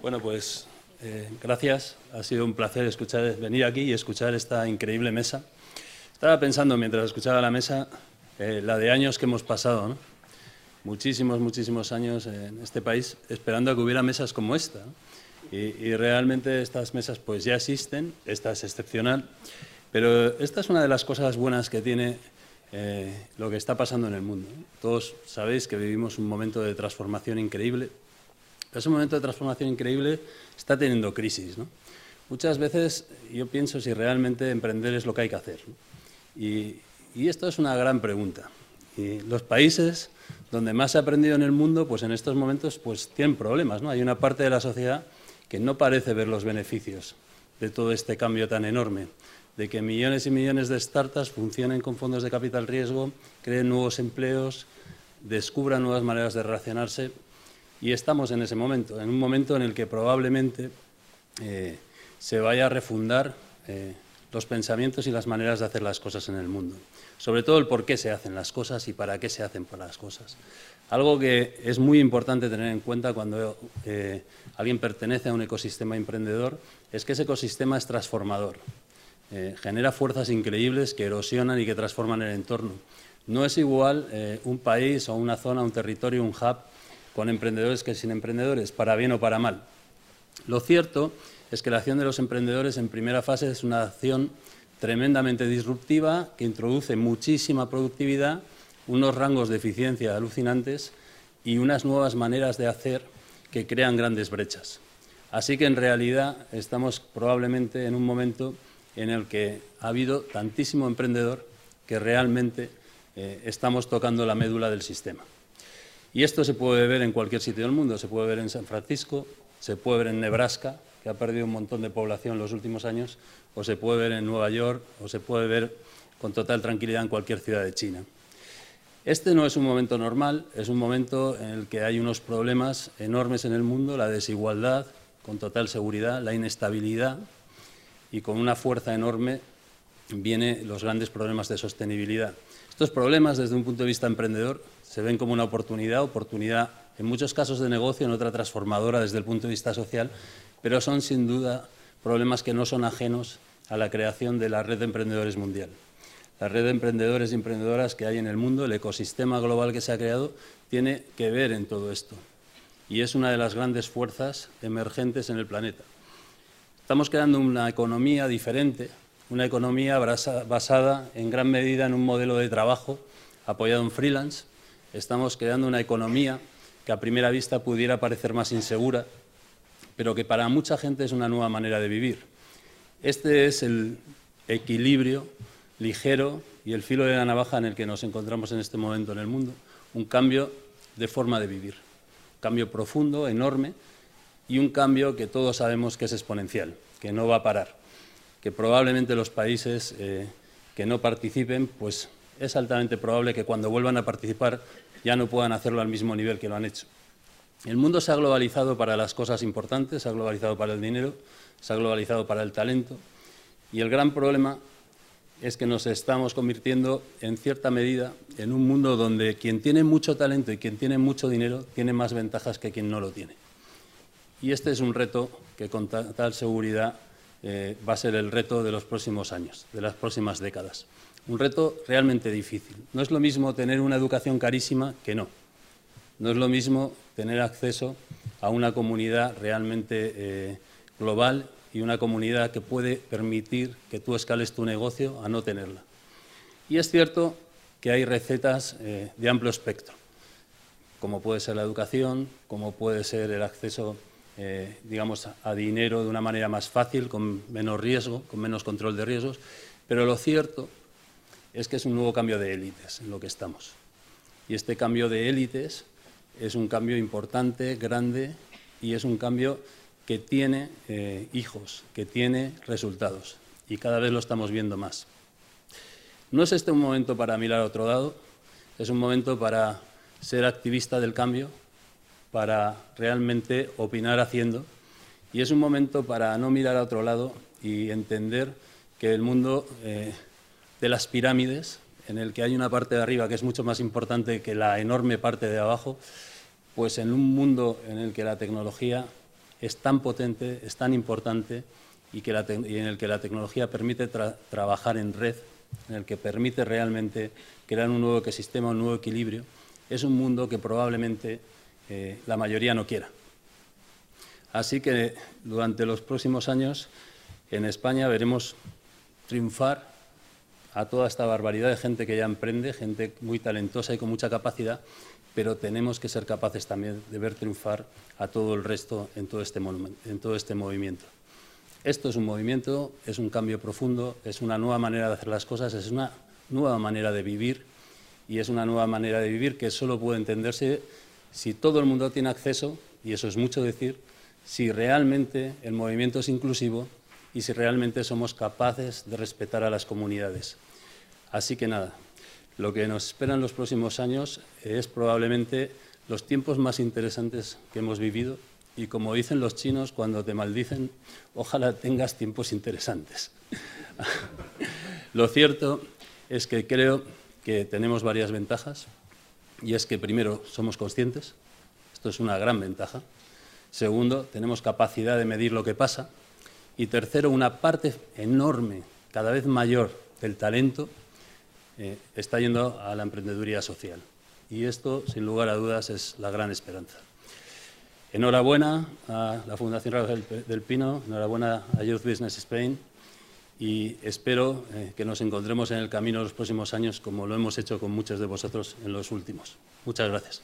Bueno, pues eh, gracias. Ha sido un placer escuchar, venir aquí y escuchar esta increíble mesa. Estaba pensando mientras escuchaba la mesa eh, la de años que hemos pasado, muchísimos, muchísimos años en este país esperando a que hubiera mesas como esta. Y, y, realmente estas mesas pues ya existen, esta es excepcional, pero esta es una de las cosas buenas que tiene eh, lo que está pasando en el mundo. Todos sabéis que vivimos un momento de transformación increíble. Ese momento de transformación increíble está teniendo crisis. ¿no? Muchas veces yo pienso si realmente emprender es lo que hay que hacer. Y, esto es una gran pregunta. Los países donde más se ha aprendido en el mundo, pues en estos momentos pues tienen problemas. ¿no? Hay una parte de la sociedad que no parece ver los beneficios de todo este cambio tan enorme, de que millones y millones de startups funcionen con fondos de capital riesgo, creen nuevos empleos, descubran nuevas maneras de relacionarse. Y estamos en ese momento, en un momento en el que probablemente eh, se vaya a refundar eh, los pensamientos y las maneras de hacer las cosas en el mundo. Sobre todo el por qué se hacen las cosas y para qué se hacen las cosas. Algo que es muy importante tener en cuenta cuando eh, alguien pertenece a un ecosistema emprendedor es que ese ecosistema es transformador. Genera fuerzas increíbles que erosionan y que transforman el entorno. No es igual un país o una zona, un territorio, un hub con emprendedores que sin emprendedores, para bien o para mal. Lo cierto es que la acción de los emprendedores en primera fase es una acción tremendamente disruptiva que introduce muchísima productividad, unos rangos de eficiencia alucinantes y unas nuevas maneras de hacer que crean grandes brechas. Así que en realidad estamos probablemente en un momento en el que ha habido tantísimo emprendedor que realmente eh, estamos tocando la médula del sistema. Y esto se puede ver en cualquier sitio del mundo, se puede ver en San Francisco, se puede ver en Nebraska, que ha perdido un montón de población en los últimos años, o se puede ver en Nueva York, o se puede ver con total tranquilidad en cualquier ciudad de China. Este no es un momento normal, es un momento en el que hay unos problemas enormes en el mundo, la desigualdad, con total seguridad, la inestabilidad y con una fuerza enorme vienen los grandes problemas de sostenibilidad. Estos problemas, desde un punto de vista emprendedor, se ven como una oportunidad, oportunidad en muchos casos de negocio, en otra transformadora desde el punto de vista social, pero son sin duda problemas que no son ajenos a la creación de la red de emprendedores mundial. La red de emprendedores y emprendedoras que hay en el mundo, el ecosistema global que se ha creado, tiene que ver en todo esto. Y es una de las grandes fuerzas emergentes en el planeta. Estamos creando una economía diferente, una economía basada en gran medida en un modelo de trabajo apoyado en freelance. Estamos creando una economía que a primera vista pudiera parecer más insegura, pero que para mucha gente es una nueva manera de vivir. Este es el equilibrio ligero y el filo de la navaja en el que nos encontramos en este momento en el mundo, un cambio de forma de vivir, un cambio profundo, enorme, y un cambio que todos sabemos que es exponencial, que no va a parar, que probablemente los países eh, que no participen, pues es altamente probable que cuando vuelvan a participar ya no puedan hacerlo al mismo nivel que lo han hecho. El mundo se ha globalizado para las cosas importantes, se ha globalizado para el dinero, se ha globalizado para el talento y el gran problema es que nos estamos convirtiendo en cierta medida en un mundo donde quien tiene mucho talento y quien tiene mucho dinero tiene más ventajas que quien no lo tiene. Y este es un reto que con tal seguridad eh, va a ser el reto de los próximos años, de las próximas décadas. Un reto realmente difícil. No es lo mismo tener una educación carísima que no. No es lo mismo tener acceso a una comunidad realmente eh, global y una comunidad que puede permitir que tú escales tu negocio a no tenerla. Y es cierto que hay recetas eh, de amplio espectro, como puede ser la educación, como puede ser el acceso eh, digamos, a dinero de una manera más fácil, con menos riesgo, con menos control de riesgos, pero lo cierto es que es un nuevo cambio de élites en lo que estamos. Y este cambio de élites es un cambio importante, grande, y es un cambio que tiene eh, hijos, que tiene resultados, y cada vez lo estamos viendo más. No es este un momento para mirar otro lado, es un momento para ser activista del cambio, para realmente opinar haciendo. Y es un momento para no mirar a otro lado y entender que el mundo eh, de las pirámides, en el que hay una parte de arriba que es mucho más importante que la enorme parte de abajo, pues en un mundo en el que la tecnología es tan potente, es tan importante y, en el que la tecnología permite trabajar en red, en el que permite realmente crear un nuevo ecosistema, un nuevo equilibrio, es un mundo que probablemente la mayoría no quiera. Así que durante los próximos años en España veremos triunfar a toda esta barbaridad de gente que ya emprende, gente muy talentosa y con mucha capacidad, pero tenemos que ser capaces también de ver triunfar a todo el resto en todo este, en todo este movimiento. Esto es un movimiento, es un cambio profundo, es una nueva manera de hacer las cosas, es una nueva manera de vivir y es una nueva manera de vivir que solo puede entenderse si todo el mundo tiene acceso, y eso es mucho decir, si realmente el movimiento es inclusivo y si realmente somos capaces de respetar a las comunidades. Así que nada, lo que nos espera en los próximos años es probablemente los tiempos más interesantes que hemos vivido y como dicen los chinos cuando te maldicen, ojalá tengas tiempos interesantes. lo cierto es que creo que tenemos varias ventajas y es que primero somos conscientes, esto es una gran ventaja, Segundo, tenemos capacidad de medir lo que pasa. Y tercero, una parte enorme, cada vez mayor del talento eh, está yendo a la emprendeduría social. Y esto, sin lugar a dudas, es la gran esperanza. Enhorabuena a la Fundación Rafael del Pino, enhorabuena a Youth Business Spain y espero eh, que nos encontremos en el camino los próximos años como lo hemos hecho con muchos de vosotros en los últimos. Muchas gracias.